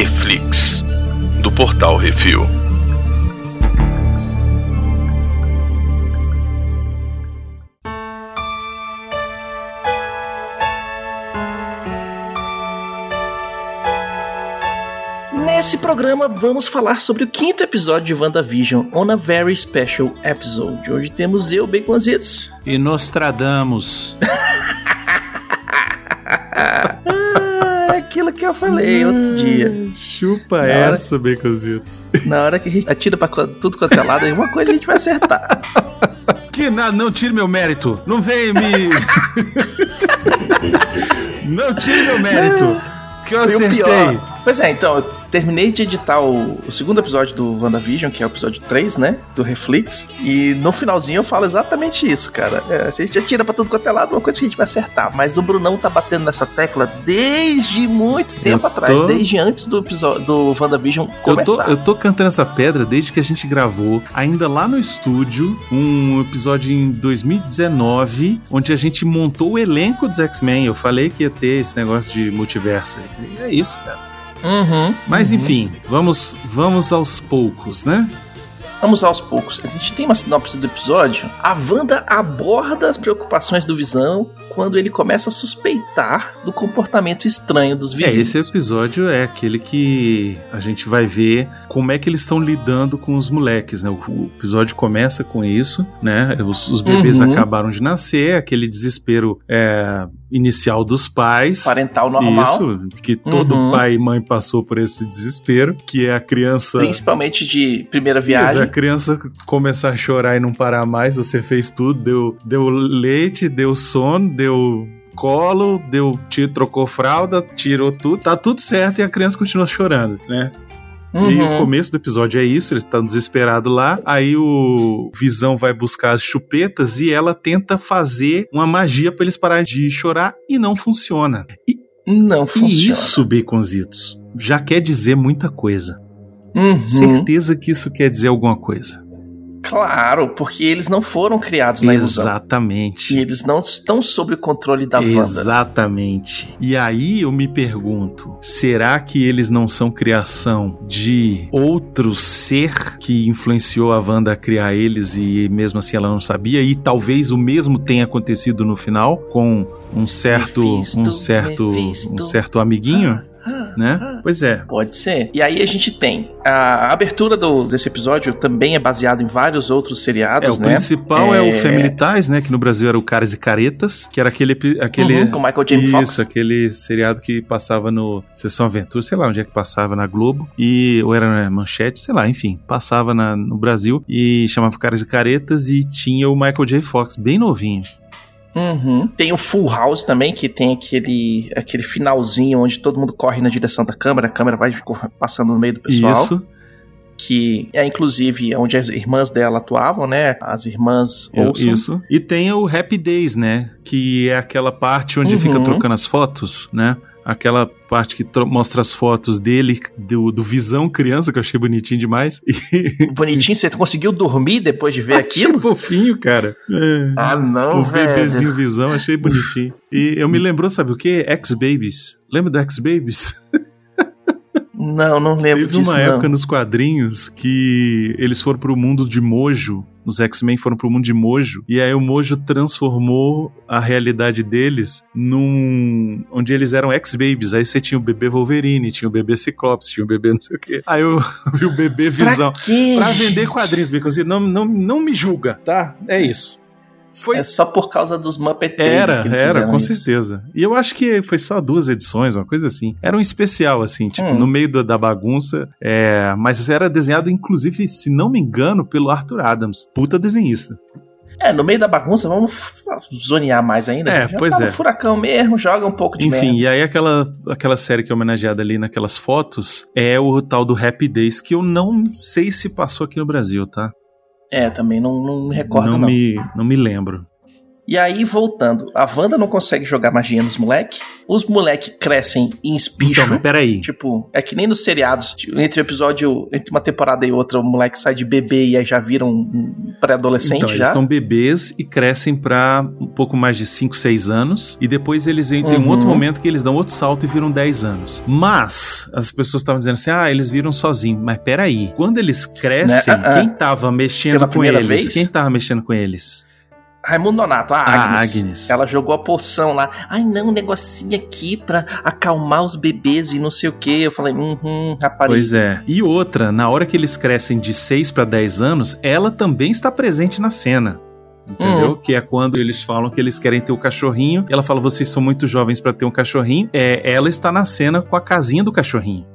Reflix, do portal Refil. Nesse programa vamos falar sobre o quinto episódio de WandaVision, On a Very Special Episode. Hoje temos eu, Baconzitos. E Nostradamus. aquilo que eu falei outro dia. Chupa na essa, hora, Baconzitos. Na hora que a gente atira pra tudo quanto é lado, uma coisa a gente vai acertar. Que nada, não tire meu mérito. Não vem me. não tire meu mérito. Que eu acertei. Pois é, então, eu terminei de editar o, o, segundo episódio do WandaVision, que é o episódio 3, né? Do Reflex. E no finalzinho eu falo exatamente isso, cara. É, a gente atira pra tudo quanto é lado, uma coisa que a gente vai acertar. Mas o Brunão tá batendo nessa tecla desde muito tempo atrás, desde antes do episódio do WandaVision começar. Eu tô, eu tô cantando essa pedra desde que a gente gravou, ainda lá no estúdio, um episódio em 2019, onde a gente montou o elenco dos X-Men. Eu falei que ia ter esse negócio de multiverso. E é isso, cara. Uhum, Mas uhum. enfim, vamos, vamos aos poucos, né? Vamos aos poucos. A gente tem uma sinopse do episódio. A Wanda aborda as preocupações do Visão quando ele começa a suspeitar do comportamento estranho dos vizinhos. É, esse episódio é aquele que a gente vai ver como é que eles estão lidando com os moleques, né? O, episódio começa com isso, né? Os, os bebês uhum. acabaram de nascer, aquele desespero é, inicial dos pais. Parental normal. Isso, que todo uhum. pai e mãe passou por esse desespero, que é a criança... Principalmente de primeira viagem. Isso, a criança começar a chorar e não parar mais, você fez tudo, deu, deu leite, deu sono, deu colo, deu, trocou fralda, tirou tudo, tá tudo certo e a criança continua chorando, né? Uhum. E o começo do episódio é isso, ele tá desesperado lá. Aí o Visão vai buscar as chupetas e ela tenta fazer uma magia para eles pararem de chorar e não funciona. E, não funciona. E isso, Baconzitos, já quer dizer muita coisa. Uhum. Certeza que isso quer dizer alguma coisa. Claro, porque eles não foram criados na ilusão. Exatamente. E eles não estão sob o controle da Wanda. Exatamente. E aí eu me pergunto, será que eles não são criação de outro ser que influenciou a Wanda a criar eles e mesmo assim ela não sabia? E talvez o mesmo tenha acontecido no final com um certo, Mephisto, um certo, Mephisto. um certo amiguinho? Ah né? Pois é. Pode ser. E aí a gente tem a abertura do, desse episódio também é baseado em vários outros seriados, é, o né? principal é... é... o Family Ties, né? Que no Brasil era o Caras e Caretas, que era aquele aquele uhum, com Michael J. Fox. Isso, aquele seriado que passava no Sessão Aventura, sei lá onde é que passava na Globo e ou era na Manchete, sei lá, enfim, passava na, no Brasil e chamava Caras e Caretas e tinha o Michael J. Fox bem novinho. Uhum. Tem o Full House também, que tem aquele, aquele finalzinho onde todo mundo corre na direção da câmera, a câmera vai passando no meio do pessoal. Isso. Que é inclusive onde as irmãs dela atuavam, né? As irmãs Olson. Isso. E tem o Happy Days, né? Que é aquela parte onde uhum. fica trocando as fotos, né? Aquela parte que mostra as fotos dele, do, do Visão criança, que eu achei bonitinho demais. E... Bonitinho? Você conseguiu dormir depois de ver achei aquilo? fofinho, cara. É. Ah, não, O velho. bebezinho Visão, achei bonitinho. E eu me lembrou, sabe o que? X-Babies. Lembra do X-Babies? Não, não lembro Teve disso, uma não. época nos quadrinhos que eles foram pro mundo de Mojo. Os X-Men foram pro mundo de Mojo. E aí o Mojo transformou a realidade deles num. onde eles eram X-Babies. Aí você tinha o bebê Wolverine, tinha o bebê Ciclopes, tinha o bebê não sei o quê. Aí eu vi o bebê Visão. Pra, pra vender quadrinhos, because não, não, não me julga, tá? É isso. Foi... É só por causa dos Muppet Era, que eles era, com isso. certeza. E eu acho que foi só duas edições, uma coisa assim. Era um especial, assim, tipo, hum. no meio da, da bagunça. É, mas era desenhado, inclusive, se não me engano, pelo Arthur Adams. Puta desenhista. É, no meio da bagunça, vamos zonear mais ainda. É, pois tá é. Furacão mesmo, joga um pouco de Enfim, merda. e aí aquela, aquela série que é homenageada ali naquelas fotos é o tal do Happy Days, que eu não sei se passou aqui no Brasil, tá? É, também não, não me recordo, não. Não, Me, não me lembro. E aí, voltando, a Wanda não consegue jogar magia nos moleque. Os moleque crescem em espicho. Então, peraí. Tipo, é que nem nos seriados. tipo, Entre o episódio, entre uma temporada e outra, o moleque sai de bebê e aí já vira um, um pré-adolescente Então, já. eles são bebês e crescem pra um pouco mais de 5, 6 anos. E depois eles tem um Uhum. outro momento que eles dão outro salto e viram 10 anos. Mas as pessoas estavam dizendo assim: ah, eles viram sozinhos. Mas peraí. Quando eles crescem, Né? Ah, ah. quem tava mexendo Pela com eles? vez? Quem tava mexendo com eles? Raimundo Nonato, a A Agnes. Agnes. Ela jogou a poção lá. Ai, não, um negocinho aqui pra acalmar os bebês e não sei o que. Eu falei, uhum, rapariga. Pois é. E outra, na hora que eles crescem de 6 para 10 anos, ela também está presente na cena. Entendeu? Que é quando eles falam que eles querem ter o cachorrinho. Ela fala: vocês são muito jovens para ter um cachorrinho. É, ela está na cena com a casinha do cachorrinho.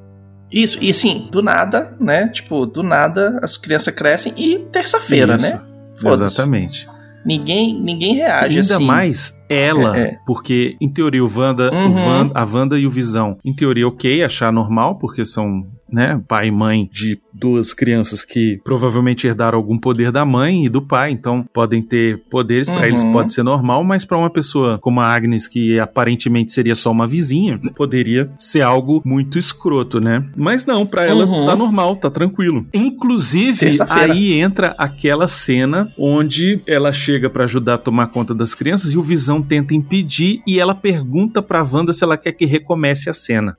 Isso, e assim, do nada, né? Tipo, do nada as crianças crescem e terça-feira, né? Exatamente. Ninguém, ninguém reage Ainda assim. mais ela, É, é. porque em teoria o Wanda, o Uhum. Van- a Wanda e o Visão, em teoria ok, achar normal, porque são, né, pai e mãe de duas crianças que provavelmente herdaram algum poder da mãe e do pai, então podem ter poderes, pra Uhum. eles pode ser normal, mas pra uma pessoa como a Agnes, que aparentemente seria só uma vizinha, poderia ser algo muito escroto, né? Mas não, pra ela Uhum. tá normal, tá tranquilo. Inclusive, aí entra aquela cena onde ela chega pra ajudar a tomar conta das crianças e o Visão tenta impedir e ela pergunta pra Wanda se ela quer que recomece a cena.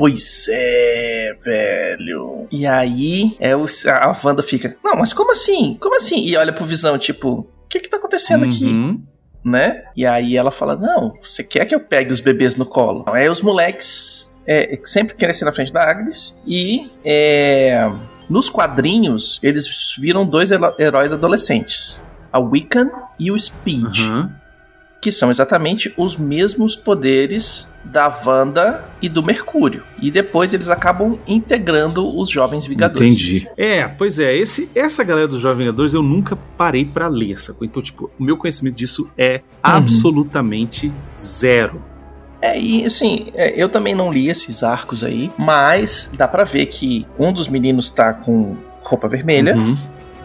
Pois é, velho. E aí, é o, a Wanda fica, não, mas como assim? Como assim? E olha pro Visão, tipo, o que que tá acontecendo aqui? Uhum. né? E aí ela fala: Não, você quer que eu pegue os bebês no colo? Aí os moleques é, sempre querem ser na frente da Agnes. E é, nos quadrinhos, eles viram dois heróis adolescentes: a Wiccan e o Speed, Uhum. Que são exatamente os mesmos poderes da Wanda e do Mercúrio. E depois eles acabam integrando os Jovens Vingadores. Entendi. É, pois é, esse, essa galera dos Jovens Vingadores eu nunca parei pra ler, sacou? Então, tipo, o meu conhecimento disso é absolutamente zero. É, e assim, é, eu também não li esses arcos aí, mas dá pra ver que um dos meninos tá com roupa vermelha, Uhum.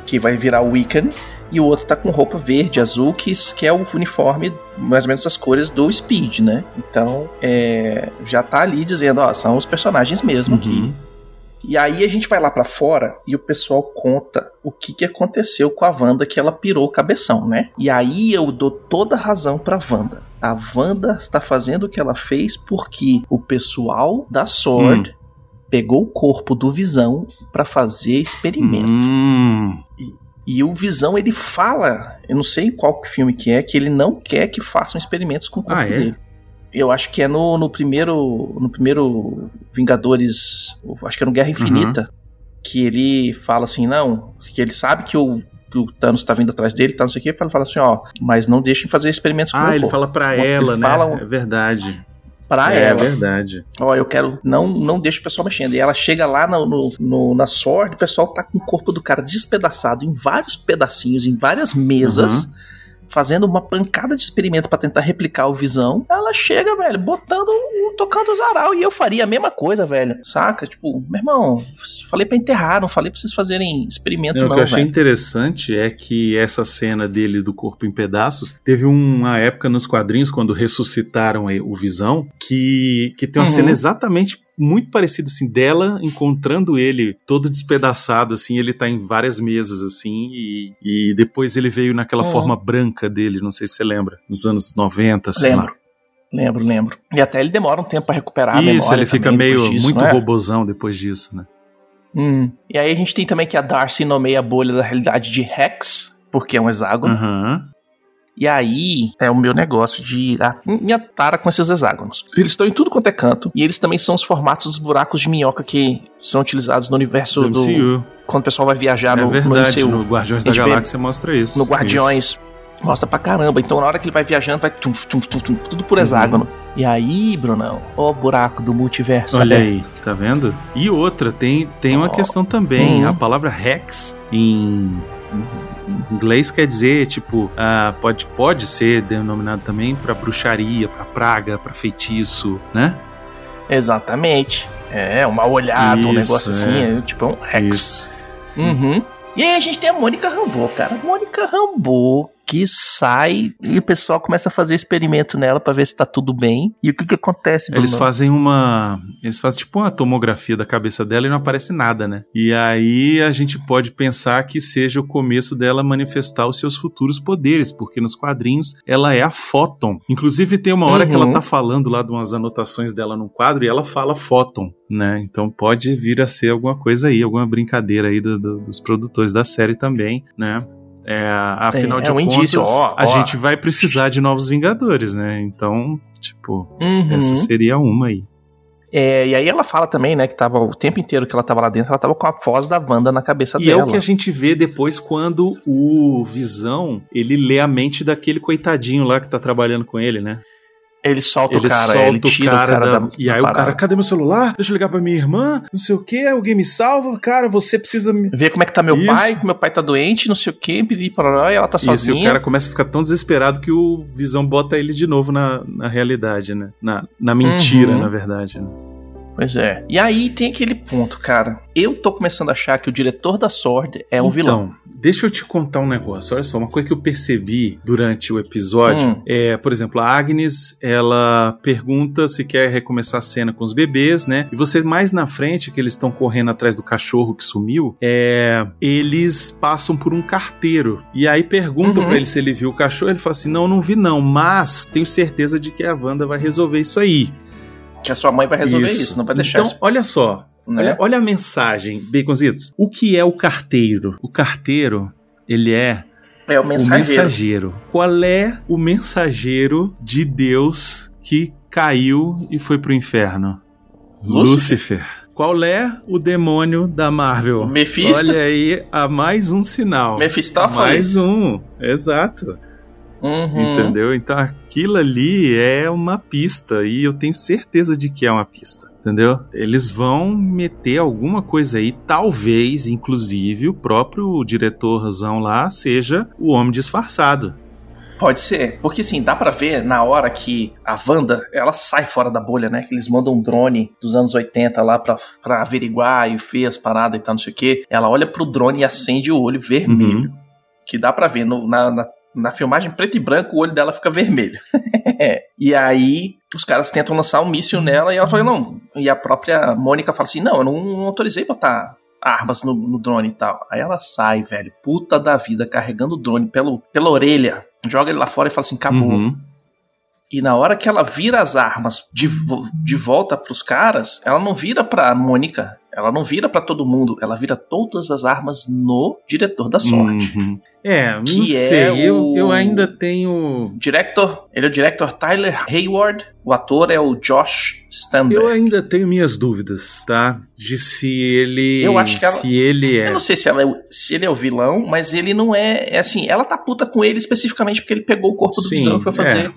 que vai virar o Wiccan, e o outro tá com roupa verde, azul, que, que é o uniforme, mais ou menos as cores do Speed, né? Então, é, já tá ali dizendo, ó, são os personagens mesmo aqui. Uhum. E aí a gente vai lá pra fora e o pessoal conta o que, que aconteceu com a Wanda que ela pirou o cabeção, né? E aí eu dou toda a razão pra Wanda. A Wanda está fazendo o que ela fez porque o pessoal da Sword pegou o corpo do Visão pra fazer experimento. Hum. E o Visão ele fala, eu não sei qual filme que é, que ele não quer que façam experimentos com o corpo Ah, é? dele. Eu acho que é no, no primeiro no primeiro Vingadores, acho que é no Guerra Infinita, que ele fala assim, não, que ele sabe que o, que o Thanos tá vindo atrás dele, tá não sei o que, ele fala assim, ó, mas não deixem fazer experimentos com o Ah, meu ele corpo. fala pra Ele ela, né? fala É verdade. Pra é ela. verdade. Ó, eu quero. Não, não deixa o pessoal mexendo. E ela chega lá no, no- no- na Sword, o pessoal tá com o corpo do cara despedaçado em vários pedacinhos, em várias mesas. Fazendo uma pancada de experimento pra tentar replicar o visão. Ela chega, velho, botando o. tocando o zaral. E eu faria a mesma coisa, velho. Saca? Tipo, meu irmão, falei pra enterrar, não falei pra vocês fazerem experimento, Não, não, o que eu achei velho. interessante é que essa cena dele do corpo em pedaços teve uma época nos quadrinhos quando ressuscitaram o Visão que, que tem uma Uhum. cena exatamente muito parecida assim dela encontrando ele todo despedaçado assim, ele tá em várias mesas assim e, e depois ele veio naquela Uhum. forma branca dele, não sei se você lembra, nos anos 90, sei lá. Lembro. Lembro, lembro. E até ele demora um tempo pra recuperar a Isso, ele fica meio disso, muito é? robozão depois disso, né? Hum. E aí a gente tem também que a Darcy nomeia a bolha da realidade de Hex, porque é um hexágono. Aham. E aí é o meu negócio de a minha tara com esses hexágonos. Eles estão em tudo quanto é canto, e eles também são os formatos dos buracos de minhoca que são utilizados no universo Do do. Quando o pessoal vai viajar É no, verdade, no no, MCU. Guardiões A da Galáxia mostra isso. no Isso. Guardiões. Mostra pra caramba. Então, na hora que ele vai viajando, vai tum, tum, tum, tum, tudo por hexágono. E aí, Brunão, ó o buraco do multiverso. Olha aberto. aí, tá vendo? E outra, tem, tem uma Ó. questão também. Uhum. A palavra em em inglês quer dizer, tipo, ah, pode, pode ser denominado também pra bruxaria, pra praga, pra feitiço, né? Exatamente. É, um mal olhado, um Isso, negócio assim, é. é, tipo é um Hex. Isso. Uhum. E aí a gente tem a Mônica Rambeau, cara. Mônica Rambeau, que sai e o pessoal começa a fazer experimento nela para ver se tá tudo bem. E o que que acontece, Bruno? Eles fazem uma. Eles fazem tipo uma tomografia da cabeça dela e não aparece nada, né? E aí a gente pode pensar que seja o começo dela manifestar os seus futuros poderes, porque nos quadrinhos ela é a Photon. Inclusive tem uma hora Uhum. que ela tá falando lá de umas anotações dela num quadro e ela fala Photon, né? Então pode vir a ser alguma coisa aí, alguma brincadeira aí do- do- dos produtores da série também, né? É, afinal É, de é um contas, indício, ó, a ó. gente vai precisar de novos Vingadores, né? Então, tipo, Uhum. essa seria uma aí. É, e aí ela fala também, né, que tava o tempo inteiro que ela tava lá dentro, ela tava com a voz da Wanda na cabeça E dela. é o que a gente vê depois quando o Visão, ele lê a mente daquele coitadinho lá que tá trabalhando com ele, né? Ele solta ele o cara, solta ele tira o cara, da... da, E aí o cara, cadê meu celular? Deixa eu ligar pra minha irmã, não sei o que, alguém me salva, cara, você precisa me... Vê como é que tá meu Isso. pai, que meu pai tá doente, não sei o que, e ela tá Isso, e o sozinha. cara começa a ficar tão desesperado que o Visão bota ele de novo na, na realidade, né? Na, na mentira, Uhum. na verdade. né? Pois é. E aí tem aquele ponto, cara. Eu tô começando a achar que o diretor da Sword é um vilão. Deixa eu te contar um negócio. Olha só, uma coisa que eu percebi durante o episódio Hum. é, por exemplo, a Agnes, ela pergunta se quer recomeçar a cena com os bebês, né? E você mais na frente, que eles estão correndo atrás do cachorro que sumiu, é, eles passam por um carteiro. E aí perguntam Uhum. pra ele se ele viu o cachorro, ele fala assim: "Não, não vi não, mas tenho certeza de que a Wanda vai resolver isso aí". Que a sua mãe vai resolver isso, não vai deixar então, isso. olha só, Né? Olha, olha a mensagem, Baconzitos. O que é o carteiro? O carteiro, ele é é o o mensageiro. mensageiro. Qual é o mensageiro de Deus que caiu e foi pro inferno? Lúcifer. Lúcifer. Qual é o demônio da Marvel? Mephisto. Olha aí, há mais um sinal. Mephistófeles. Mais um, exato. Uhum. Entendeu? Então aquilo ali é uma pista e eu tenho certeza de que é uma pista. Entendeu? Eles vão meter alguma coisa aí, talvez, inclusive, o próprio diretorzão lá seja o homem disfarçado. Pode ser, porque assim, dá pra ver na hora que a Wanda, ela sai fora da bolha, né? Que eles mandam um drone dos anos 80 lá pra, pra averiguar e ver as paradas e tal, não sei o quê. Ela olha pro drone e acende o olho vermelho. Que dá pra ver no- na, na, na filmagem preto e branco, o olho dela fica vermelho. e aí, os caras tentam lançar um míssil nela e ela fala, não. E a própria Mônica fala assim: não, eu não, não autorizei botar armas no, no drone e tal. Aí ela sai, velho, puta da vida, carregando o drone pelo, pela orelha, joga ele lá fora e fala assim: acabou. Uhum. E na hora que ela vira as armas de, de volta pros caras, ela não vira pra Mônica, ela não vira pra todo mundo, ela vira todas as armas no diretor da sorte. Uhum. É, não Que é sei. eu, o- eu ainda tenho. Diretor, ele é o diretor Tyler Hayward, o ator é o Josh Stamberg. Eu ainda tenho minhas dúvidas, tá? De se ele. Eu acho que ela- Se ele é. Eu não sei se, ela é se ele é o vilão, mas ele não é. É assim, ela tá puta com ele especificamente porque ele pegou o corpo do Sim, Visão e foi fazer Não,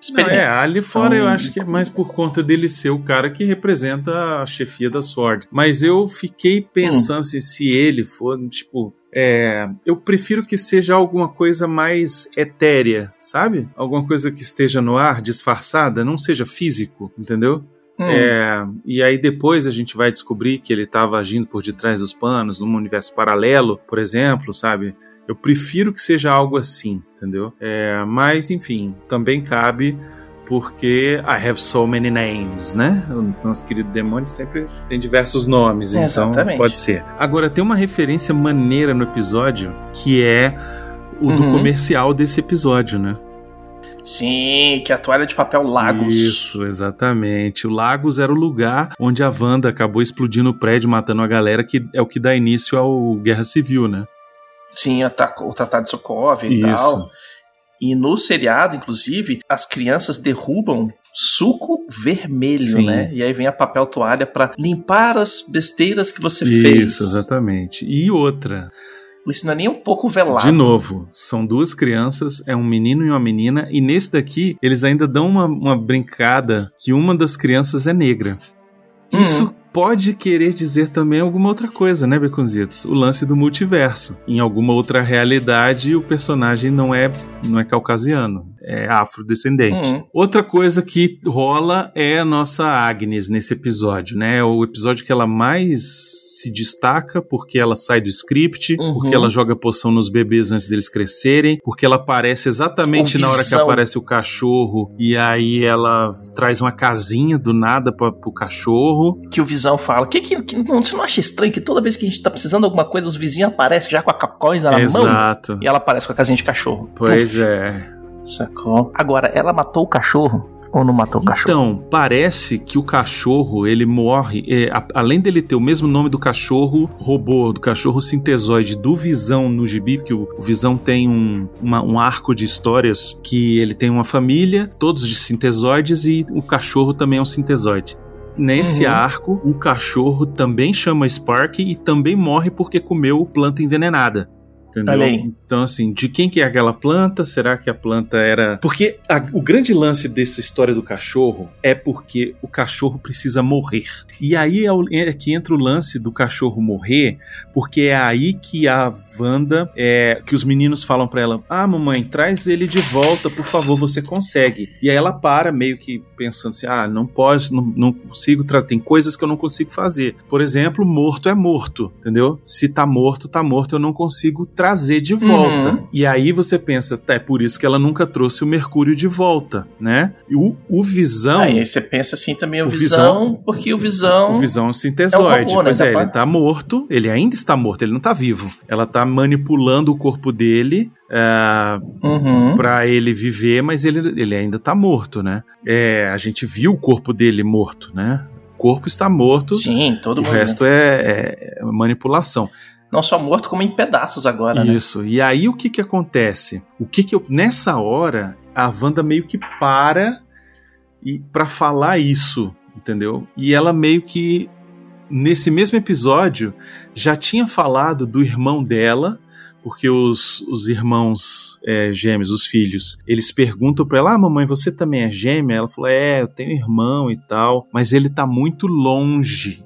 experimento. é, ali fora Então- eu acho que é mais por conta dele ser o cara que representa a chefia da Sword. Mas eu fiquei pensando assim, se ele for, tipo. É, eu prefiro que seja alguma coisa mais etérea, sabe? Alguma coisa que esteja no ar, disfarçada, não seja físico, entendeu? Hum. É, e aí depois a gente vai descobrir que ele estava agindo por detrás dos panos, num universo paralelo, por exemplo, sabe? Eu prefiro que seja algo assim, entendeu? É, mas, enfim, também cabe porque I have so many names, né? O nosso querido demônio sempre tem diversos nomes, então Exatamente. pode ser. Agora, tem uma referência maneira no episódio que é o do Uhum. comercial desse episódio, né? Sim, que é a toalha de papel Lagos. Isso, exatamente. O Lagos era o lugar onde a Wanda acabou explodindo o prédio, matando a galera, que é o que dá início ao Guerra Civil, né? Sim, o ta- o Tratado de Sokovia e tal. E no seriado, inclusive, as crianças derrubam suco vermelho, Sim. né? E aí vem a papel toalha pra limpar as besteiras que você Isso, fez. exatamente. E outra, Isso não é nem um pouco velado. de novo, são duas crianças, é um menino e uma menina, e nesse daqui eles ainda dão uma, uma brincada que uma das crianças é negra. Uhum. Isso pode querer dizer também alguma outra coisa, né, Beconzitos? O lance do multiverso. Em alguma outra realidade, o personagem não é, não é caucasiano. É afrodescendente. Uhum. Outra coisa que rola é a nossa Agnes nesse episódio, né? É o episódio que ela mais se destaca porque ela sai do script, Uhum. porque ela joga poção nos bebês antes deles crescerem, porque ela aparece exatamente na hora que aparece o cachorro e aí ela traz uma casinha do nada pra, pro cachorro. Que o Visão fala. Que, que, que- não, você não acha estranho que toda vez que a gente tá precisando de alguma coisa, os vizinhos aparecem já com a coisa na mão? Exato. E ela aparece com a casinha de cachorro. Pois é. Sacou? Agora, ela matou o cachorro ou não matou o cachorro? Então, parece que o cachorro, ele morre, é, a- além dele ter o mesmo nome do cachorro robô, do cachorro sintesoide do Visão no gibi, porque o, o Visão tem um, uma- um arco de histórias que ele tem uma família, todos de sintesoides, e o cachorro também é um sintesoide. Nesse Uhum. arco, o cachorro também chama Spark e também morre porque comeu planta envenenada. Entendeu? Então, assim, de quem que é aquela planta? Será que a planta era. Porque a- o grande lance dessa história do cachorro é porque o cachorro precisa morrer. E aí é, o- é que entra o lance do cachorro morrer, porque é aí que a Wanda, é, que os meninos falam pra ela: Ah, mamãe, traz ele de volta, por favor, você consegue. E aí ela para, meio que pensando assim: Ah, não pode, não, não consigo trazer. Tem coisas que eu não consigo fazer. Por exemplo, morto é morto, entendeu? Se tá morto, tá morto, eu não consigo trazer de volta. Uhum. E aí você pensa, tá, é por isso que ela nunca trouxe o Mercúrio de volta, né? E o, o Visão. Aí você pensa assim também o, O Visão, Visão- porque o Visão. O Visão é um sintesoide. robô, né? Pois é, Tá ele tá morto, ele ainda está morto, ele não tá vivo. Ela tá manipulando o corpo dele é, Uhum. pra ele viver, mas ele, ele ainda tá morto, né? É, a gente viu o corpo dele morto, né? O corpo está morto, Sim, todo o mundo. resto é, é manipulação. Não só morto, como em pedaços agora, né? Isso. E aí o que que acontece? O que que eu nessa hora a Wanda meio que para e para falar isso, entendeu? E ela meio que nesse mesmo episódio já tinha falado do irmão dela, porque os, os irmãos é, gêmeos, os filhos, eles perguntam pra ela: "Ah, mamãe, você também é gêmea?" Ela falou: "É, eu tenho irmão e tal, mas ele tá muito longe."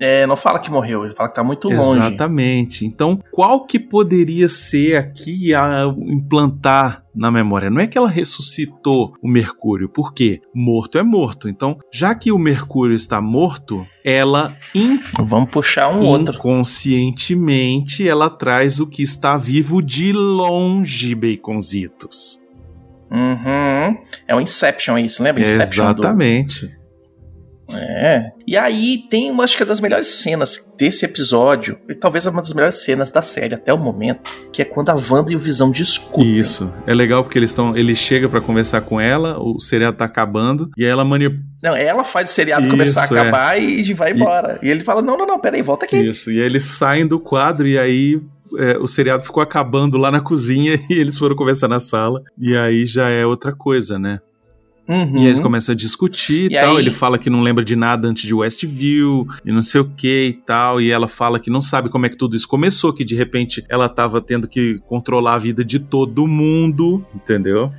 É, não fala que morreu, ele fala que tá muito longe. Exatamente. Então, qual que poderia ser aqui a implantar na memória? Não é que ela ressuscitou o Mercúrio, por quê? Morto é morto. Então, já que o Mercúrio está morto, ela in- Vamos puxar um outro. inconscientemente ela traz o que está vivo de longe, baconzitos. Uhum. É o Inception, é isso, lembra? Inception do- Exatamente. É. E aí tem uma, acho que é das melhores cenas desse episódio, e talvez uma das melhores cenas da série até o momento, que é quando a Wanda e o Visão discutem. Isso. É legal porque eles estão. Ele chega pra conversar com ela, o seriado tá acabando, e aí ela manipula. Não, ela faz o seriado Isso, começar a é. acabar e vai embora. E... ele fala: Não, não, não, peraí, volta aqui. Isso, e aí eles saem do quadro e aí é, o seriado ficou acabando lá na cozinha e eles foram conversar na sala. E aí já é outra coisa, né? Uhum. E eles começam a discutir e, E tal. aí- Ele fala que não lembra de nada antes de Westview e não sei o que e tal. E ela fala que não sabe como é que tudo isso começou, que de repente ela tava tendo que controlar a vida de todo mundo, entendeu?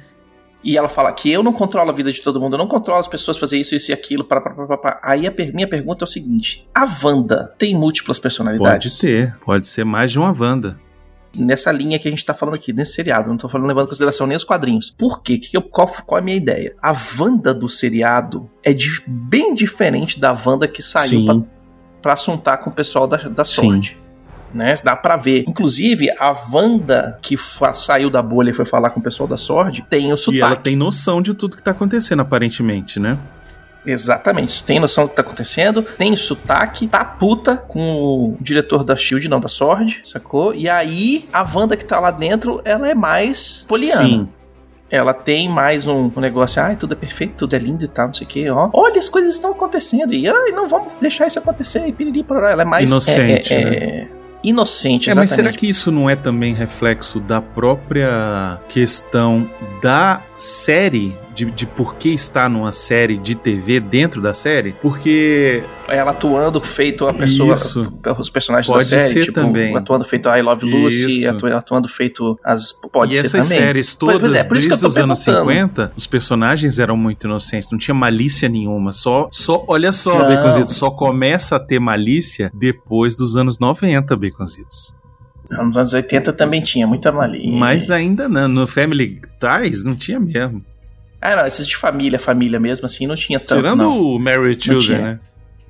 E ela fala que eu não controlo a vida de todo mundo, eu não controlo as pessoas fazer isso, isso e aquilo. Pá, pá, pá, pá, pá. Aí a per- minha pergunta é o seguinte: a Wanda tem múltuplas personalidades? Pode ter, pode ser mais de uma Wanda. Nessa linha que a gente tá falando aqui, nesse seriado. Não tô falando levando em consideração nem os quadrinhos. Por quê? Que que eu- qual, qual é a minha ideia? A Wanda do seriado é de- bem diferente da Wanda que saiu Sim. pra, pra assuntar com o pessoal da, da Sim. Sword. Né? Dá pra ver. Inclusive, a Wanda que saiu da bolha e foi falar com o pessoal da Sword tem o sotaque. E ela tem noção de tudo que tá acontecendo, aparentemente, né? Exatamente. Tem noção do que tá acontecendo, tem sotaque, tá puta com o diretor da Shield, não da Sword, sacou? E aí, a Wanda que tá lá dentro, ela é mais poliana. Sim. Ela tem mais um, um negócio, ai, tudo é perfeito, tudo é lindo e tal, não sei o que, ó. Olha, as coisas estão acontecendo, e ai, não vamos deixar isso acontecer, e piriri, pororó. Ela é mais... Inocente, é, é, né? é, Inocente, É, mas exatamente. será que isso não é também reflexo da própria questão da série? De, de por que está numa série de TV dentro da série? Porque Ela atuando feito a pessoa, Isso. os personagens Pode da série, ser tipo, também. atuando feito a I Love Lucy, atu- atuando feito as... Pode e ser essas também. séries todas, pois é, por desde os anos perguntando. 50, os personagens eram muito inocentes, não tinha malícia nenhuma. Só, só olha só. Baconzitos, só começa a ter malícia depois dos anos 90, Baconzitos. Nos anos 80 também tinha muita malinha. Mas ainda não. No Family Ties não tinha mesmo. Ah, não, esses de família, família mesmo, assim, não tinha tanto. Tirando não. o Mary Children, né?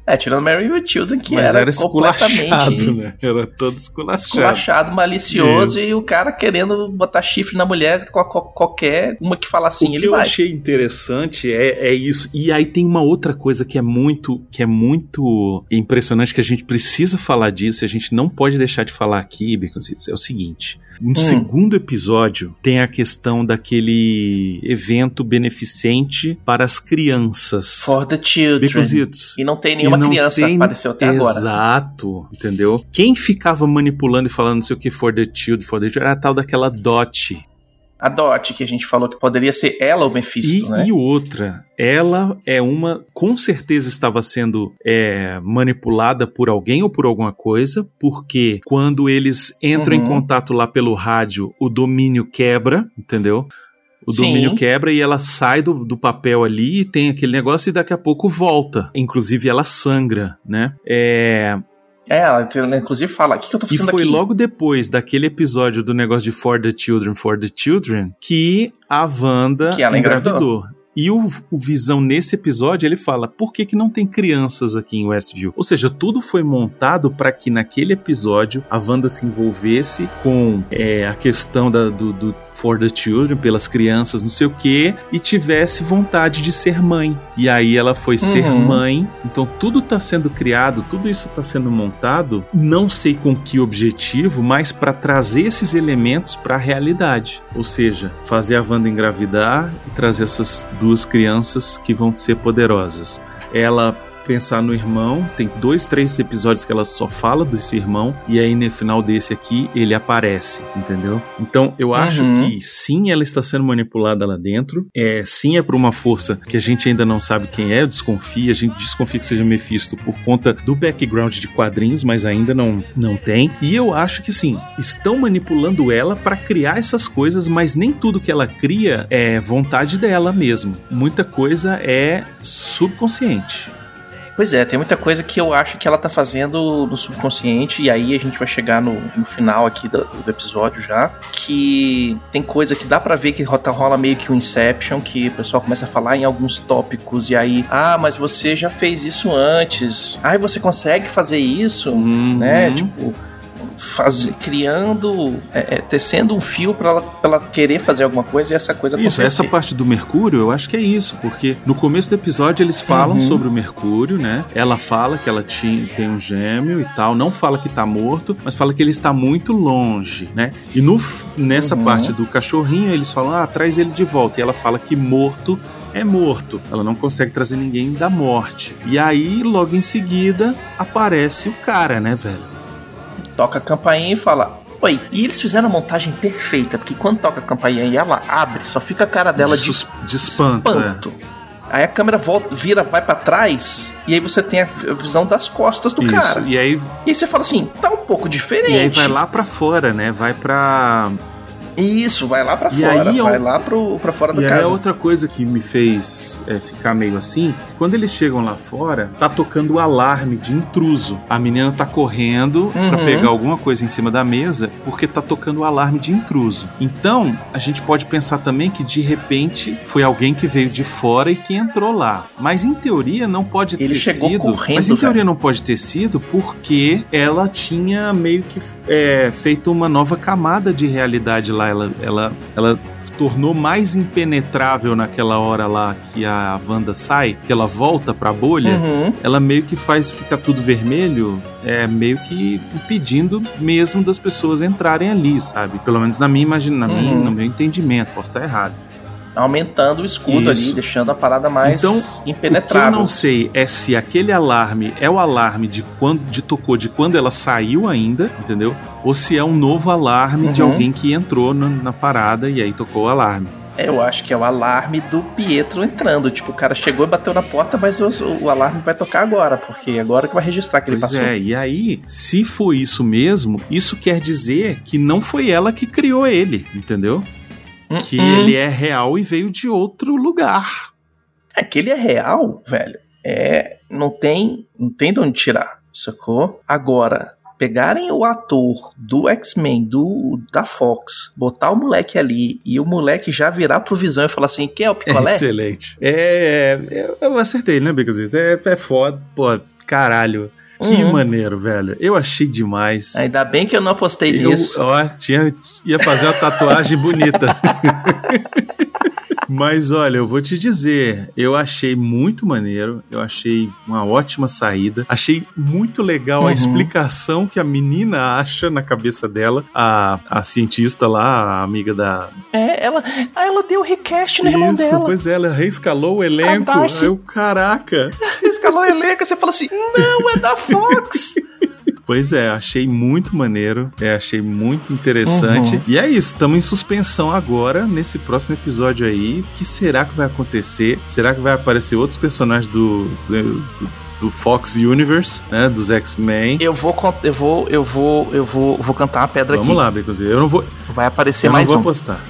É, tirando Mary with Children, que Mas era, era completamente né? Era todo esculachado. esculachado, malicioso, Isso. e o cara querendo botar chifre na mulher, qual- qualquer uma que fala assim, o que ele eu vai. achei interessante é, é isso. E aí tem uma outra coisa que é muito que é muito impressionante que a gente precisa falar disso. e A gente não pode deixar de falar aqui, Baconzitos. É o seguinte: no segundo episódio tem a questão daquele evento beneficente para as crianças. For the Children. Baconzitos. E não tem nenhuma não criança tem- apareceu até agora. Exato, entendeu? Quem ficava manipulando e falando não sei o que for the child, for the child, era a tal daquela Dot. A Dot, que a gente falou que poderia ser ela o Mephisto, E, né? e outra, ela é uma. Com certeza estava sendo é, manipulada por alguém ou por alguma coisa, porque quando eles entram em Uhum. contato lá pelo rádio, o domínio quebra, entendeu? O Sim. domínio quebra e ela sai do, do papel ali e tem aquele negócio e daqui a pouco volta. Inclusive ela sangra, né? É, É, ela ela, inclusive fala, o que, que eu tô e fazendo foi aqui? logo depois daquele episódio do negócio de For the Children, For the Children, que a Wanda Que ela engravidou. E o, o Visão, nesse episódio, ele fala: por que, que não tem crianças aqui em Westview? Ou seja, tudo foi montado para que naquele episódio a Wanda se envolvesse com é, a questão da, do, do For the Children, pelas crianças, não sei o que, e tivesse vontade de ser mãe. E aí ela foi ser Uhum. mãe. Então tudo tá sendo criado, tudo isso tá sendo montado, não sei com que objetivo, mas para trazer esses elementos para a realidade. Ou seja, fazer a Wanda engravidar e trazer essas duas crianças que vão ser poderosas. Ela pensar no irmão, tem dois, três episódios que ela só fala desse irmão, e aí no final desse aqui ele aparece, entendeu? Então eu acho Uhum. que sim, ela está sendo manipulada lá dentro, é, sim é por uma força que a gente ainda não sabe quem é, desconfia, a gente desconfia que seja Mephisto por conta do background de quadrinhos, mas ainda não, não tem. E eu acho que sim, estão manipulando ela para criar essas coisas, mas nem tudo que ela cria é vontade dela mesmo. Muita coisa é subconsciente. Pois é, tem muita coisa que eu acho que ela tá fazendo no subconsciente, e aí a gente vai chegar no, no final aqui do, do episódio já, que tem coisa que dá pra ver que rota- rola meio que um Inception, que o pessoal começa a falar em alguns tópicos, e aí, ah, mas você já fez isso antes, ah, você consegue fazer isso, né, Uhum. tipo... Faz, criando, é, é, tecendo um fio pra ela, pra ela querer fazer alguma coisa e essa coisa Isso, acontecer. essa parte do Mercúrio, eu acho que é isso, porque no começo do episódio eles falam Uhum. sobre o Mercúrio, né? Ela fala que ela tinha, tem um gêmeo e tal, não fala que tá morto, mas fala que ele está muito longe, né? E no, nessa Uhum. parte do cachorrinho, eles falam, ah, traz ele de volta. E ela fala que morto é morto. Ela não consegue trazer ninguém da morte. E aí, logo em seguida, aparece o cara, né, velho? Toca a campainha e fala. Oi, e eles fizeram a montagem perfeita, porque quando toca a campainha e ela abre, só fica a cara dela de de espanto, é. espanto. Aí a câmera volta, vira, vai pra trás, e aí você tem a visão das costas do Isso. cara. E aí, E aí você fala assim, tá um pouco diferente. e aí vai lá pra fora, né? Vai pra Isso, vai lá pra E fora, aí eu- vai lá pro, pra fora da E aí casa. a outra coisa que me fez é, ficar meio assim, quando eles chegam lá fora, tá tocando o alarme de intruso. A menina tá correndo pra Uhum. pegar alguma coisa em cima da mesa, porque tá tocando o alarme de intruso. Então, a gente pode pensar também que de repente foi alguém que veio de fora e que entrou lá. Mas em teoria não pode Ele ter chegou sido. correndo, mas em teoria velho. não pode ter sido porque ela tinha meio que é, feito uma nova camada de realidade lá. Ela, ela, ela tornou mais impenetrável naquela hora lá que a Wanda sai, que ela volta pra bolha. Uhum. Ela meio que faz ficar tudo vermelho, é meio que impedindo mesmo das pessoas entrarem ali, sabe? Pelo menos na minha imagina, na minha, Uhum. no meu entendimento, posso estar errado. Aumentando o escudo Isso. ali, deixando a parada mais Então, O que eu impenetrável. não sei é se aquele alarme é o alarme de quando de tocou de quando ela saiu ainda, entendeu? Ou se é um novo alarme de Uhum. alguém que entrou na, na parada e aí tocou o alarme. Eu acho que é o alarme do Pietro entrando. Tipo, o cara chegou e bateu na porta, mas o, o alarme vai tocar agora, porque agora que vai registrar que ele Pois passou. é, e aí, se for isso mesmo, isso quer dizer que não foi ela que criou ele, entendeu? Que Hum, ele é real e veio de outro lugar. É que ele é real, velho. É. Não tem. Não tem de onde tirar, sacou? Agora, pegarem o ator do X-Men, do da Fox, botar o moleque ali e o moleque já virar pro Visão e falar assim, quem é o picolé? Excelente. É, é, eu acertei, né, Bicos? É, é foda, pô, caralho. Que Uhum. maneiro, velho. Eu achei demais. Ainda bem que eu não apostei Eu, nisso. ó, tinha, ia fazer uma tatuagem bonita. Mas olha, eu vou te dizer, eu achei muito maneiro, eu achei uma ótima saída, achei muito legal Uhum. a explicação que a menina acha na cabeça dela, a, a cientista lá, a amiga da. É, ela, ah, ela deu request no irmão Isso, dela. pois é, ela reescalou o elenco. Eu, caraca. Escalou o elenco, você fala assim, não, é da Fox. Pois é, achei muito maneiro, é, achei muito interessante. Uhum. E é isso, estamos em suspensão agora, nesse próximo episódio aí. O que será que vai acontecer? Será que vai aparecer outros personagens do, do, do Fox Universe, né? Dos X-Men? eu vou, eu vou, eu vou, eu vou, vou cantar uma pedra Vamos aqui. lá, Beconzinho. Eu não vou, Vai aparecer eu não mais vou um. apostar.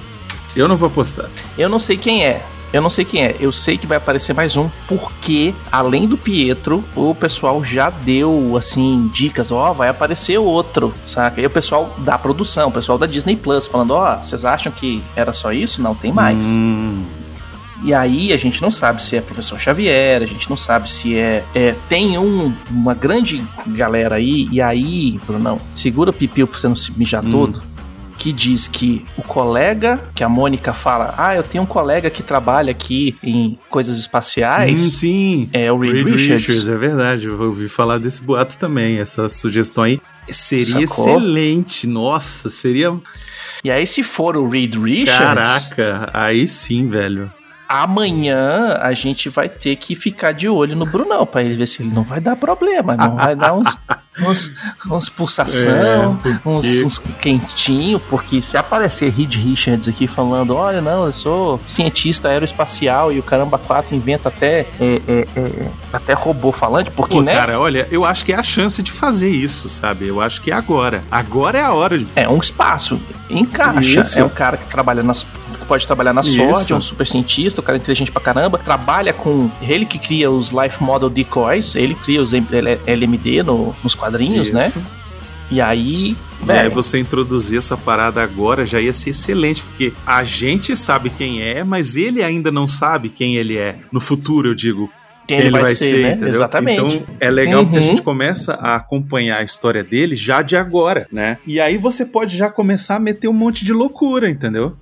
Eu não vou apostar. Eu não sei quem é. Eu não sei quem é. Eu sei que vai aparecer mais um, porque além do Pietro, o pessoal já deu assim dicas, ó, vai aparecer outro, saca? E o pessoal da produção, o pessoal da Disney Plus falando, ó, vocês acham que era só isso? Não, tem mais. Hum, E aí a gente não sabe se é professor Xavier, a gente não sabe se é. é, tem um, uma grande galera aí, e aí, Brunão, segura o pipiu pra você não se mijar Hum. todo. Que diz que o colega, que a Mônica fala, ah, eu tenho um colega que trabalha aqui em coisas hum, espaciais, sim. é o Reed, Richards. é verdade. Eu ouvi falar desse boato também. Essa sugestão aí seria Sacou? excelente. Nossa, seria. E aí, se for o Reed Richards, Caraca, aí sim, velho. Amanhã a gente vai ter que ficar de olho no Brunão pra ele ver se ele não vai dar problema, não vai dar uns, uns, uns pulsação, É, uns, porque- uns quentinho, porque se aparecer Reed Richards aqui falando, olha, não, eu sou cientista aeroespacial e o caramba 4 inventa até é, é, é, até robô falante, porque Pô, né? cara, olha, eu acho que é a chance de fazer isso, sabe? Eu acho que é agora. Agora é a hora de. É um espaço, encaixa. Isso. É um cara que trabalha nas. Pode trabalhar na Isso. sorte, é um super cientista, o cara é inteligente pra caramba. Trabalha com. Ele que cria os Life Model Decoys, ele cria os M- L- LMD no- nos quadrinhos, né? Isso. E aí. E aí você introduzir essa parada agora já ia ser excelente, porque a gente sabe quem é, mas ele ainda não sabe quem ele é. No futuro, eu digo, quem ele vai, ser, né? entendeu? Exatamente. Então é legal porque a Uhum. gente começa a acompanhar a história dele já de agora, né? E aí você pode já começar a meter um monte de loucura, entendeu?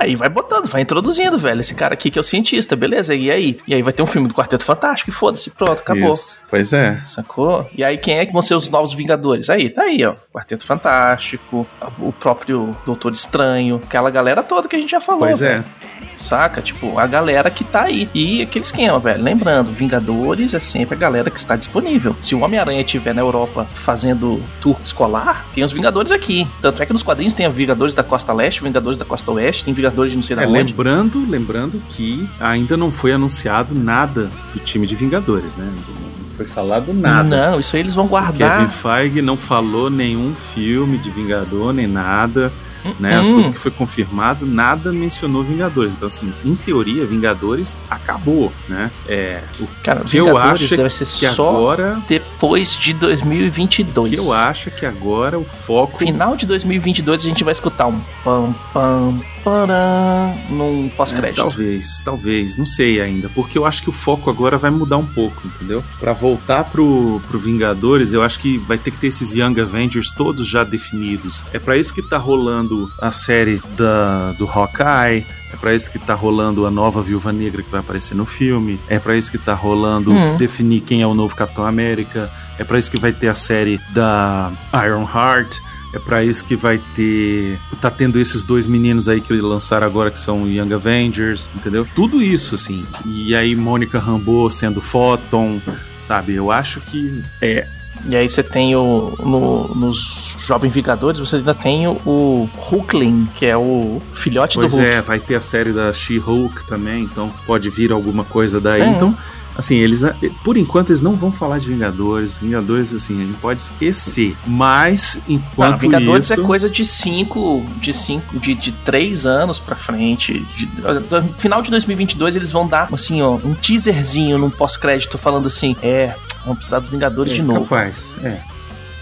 Aí vai botando, vai introduzindo, velho. Esse cara aqui que é o cientista, beleza? E aí? E aí vai ter um filme do Quarteto Fantástico e foda-se, pronto, acabou. Isso. Pois é. Sacou? E aí, quem é que vão ser os novos Vingadores? Aí, tá aí, ó. Quarteto Fantástico, o próprio Doutor Estranho, aquela galera toda que a gente já falou. Pois velho. é. Saca? Tipo, a galera que tá aí. E aquele esquema, velho. Lembrando, Vingadores é sempre a galera que está disponível. Se o Homem-Aranha estiver na Europa fazendo tour escolar, tem os Vingadores aqui. Tanto é que nos quadrinhos tem a Vingadores da Costa Leste, Vingadores da Costa Oeste, tem Vingadores de não sei da É, onde. lembrando, lembrando que ainda não foi anunciado nada do time de Vingadores, né? Não foi falado nada. Não, isso aí eles vão O guardar. Kevin Feige não falou nenhum filme de Vingador, nem nada, né? Hum. Tudo que foi confirmado, nada mencionou Vingadores. Então, assim, em teoria, Vingadores acabou, né? É, o Cara, que eu acho vai ser que só agora... depois de 2022. Que eu acho que agora o foco... Final de 2022 a gente vai escutar um pam pam param num É, pós-crédito. talvez, talvez, não sei ainda, porque eu acho que o foco agora vai mudar um pouco, entendeu? Pra voltar pro, pro Vingadores, eu acho que vai ter que ter esses Young Avengers todos já definidos. É pra isso que tá rolando a série da, do Hawkeye, é pra isso que tá rolando a nova Viúva Negra que vai aparecer no filme, é pra isso que tá rolando Hum. definir quem é o novo Capitão América, é pra isso que vai ter a série da Iron Heart. É pra isso que vai ter. Tá tendo esses dois meninos aí que lançaram agora, que são Young Avengers, entendeu? Tudo isso, assim. E aí, Mônica Rambeau sendo Photon, sabe? Eu acho que. É. E aí você tem o. No, nos Jovens Vingadores, você ainda tem o, o Hulkling, que é o filhote Pois do Hulk. é, vai ter a série da She-Hulk também, então pode vir alguma coisa daí. É. Então. Assim, eles, por enquanto, eles não vão falar de Vingadores. Vingadores, assim, a gente pode esquecer. Mas, enquanto Não, Vingadores isso... é coisa de cinco, de cinco, de, de três anos pra frente. De- no final de 2022 eles vão dar, assim, ó, um teaserzinho num pós-crédito falando assim, é, vamos precisar dos Vingadores é, de novo. Capaz, é.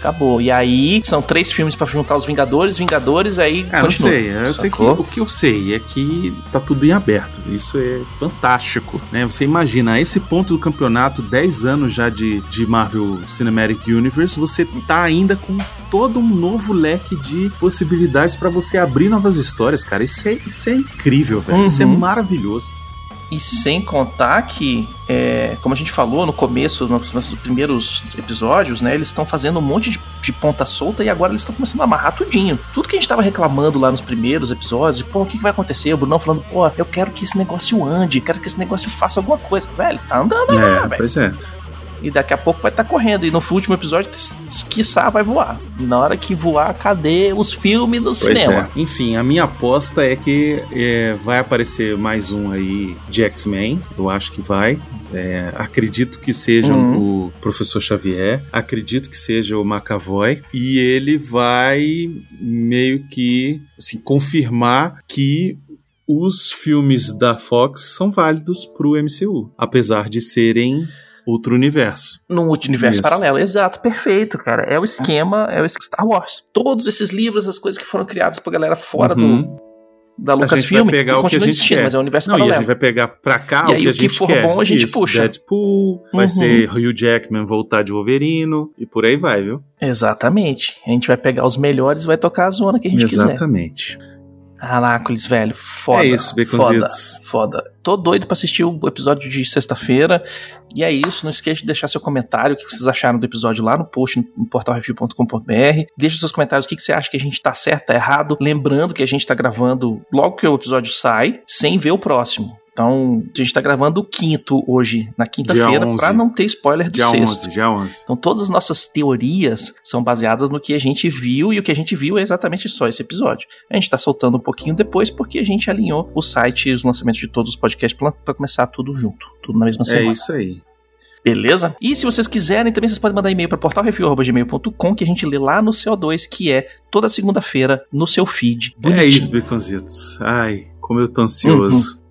Acabou. E aí são três filmes pra juntar os Vingadores, Vingadores, aí Ah, não continua. sei. Eu sei que, o que eu sei é que tá tudo em aberto. Isso é fantástico, né? Você imagina, a esse ponto do campeonato, 10 anos já de, de Marvel Cinematic Universe, você tá ainda com todo um novo leque de possibilidades pra você abrir novas histórias, cara. Isso é, isso é incrível, velho. Isso é Uhum. maravilhoso. E sem contar que, é, como a gente falou no começo, nos, primeiros episódios, né? Eles estão fazendo um monte de, de ponta solta e agora eles estão começando a amarrar tudinho. Tudo que a gente tava reclamando lá nos primeiros episódios, pô, o que, que vai acontecer? O Brunão falando, pô, eu quero que esse negócio ande, quero que esse negócio faça alguma coisa. Velho, tá andando É, lá, velho. pois é. E daqui a pouco vai estar correndo. E no último episódio, quiçá, vai voar. E na hora que voar, cadê os filmes do Pois cinema? é. Enfim, a minha aposta é que é, vai aparecer mais um aí de X-Men. Eu acho que vai. É, acredito que seja Uhum. o Professor Xavier. Acredito que seja o McAvoy. E ele vai meio que assim, confirmar que os filmes da Fox são válidos pro MCU. Apesar de serem outro universo. No universo Isso. paralelo, exato, perfeito, cara. É o esquema, é o Star Wars. Todos esses livros, as coisas que foram criadas por galera fora Uhum. do da A gente Lucasfilm, vai pegar o que a gente quer. mas é o universo Não, e a paralelo. gente vai pegar pra cá E o aí, que a o que gente for quer. bom, a gente Isso, puxa. Deadpool, vai Uhum. ser Hugh Jackman voltar de Wolverino e por aí vai, viu? Exatamente. A gente vai pegar os melhores e vai tocar a zona que a gente quiser. Exatamente. Anácolis, velho. Foda. é isso, foda. Baconzitos. Foda. Tô doido pra assistir o episódio de sexta-feira. E é isso. Não esqueça de deixar seu comentário, o que vocês acharam do episódio lá no post no portalrefil.com.br. Deixa seus comentários o que que você acha que a gente tá certo, tá errado. Lembrando que a gente tá gravando logo que o episódio sai, sem ver o próximo. Então, a gente tá gravando o quinto hoje, na quinta-feira, Dia 11. pra não ter spoiler do Dia sexto. 11, dia 11. Então todas as nossas teorias são baseadas no que a gente viu e o que a gente viu é exatamente só esse episódio. A gente tá soltando um pouquinho depois porque a gente alinhou o site e os lançamentos de todos os podcasts pra começar tudo junto, tudo na mesma É semana. isso aí. Beleza? E se vocês quiserem, também vocês podem mandar e-mail para portalrefil.gmail.com que a gente lê lá no CO2, que é toda segunda-feira no seu feed. É Bonitinho. isso, Baconzitos. Ai, como eu tô ansioso.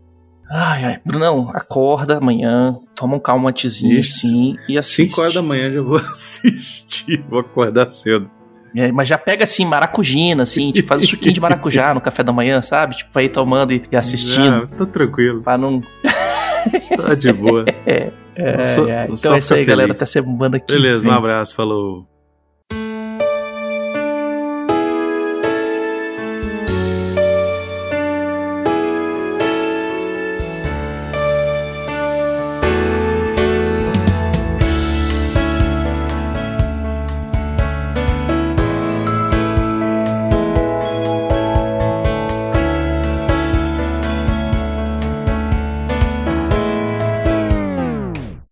Ai, ai. Brunão, acorda amanhã, toma um calmantezinho Isso. sim e assiste. 5 horas da manhã já vou assistir. Vou acordar cedo. É, mas já pega assim, maracujina, assim, tipo, faz um suquinho de maracujá no café da manhã, sabe? Tipo, aí tomando e, e assistindo. Já, tá tranquilo. Pra não. Tá de boa. É, Só- é. só Então é isso aí, fica galera. feliz. Até semana que Beleza, vem. um abraço, falou.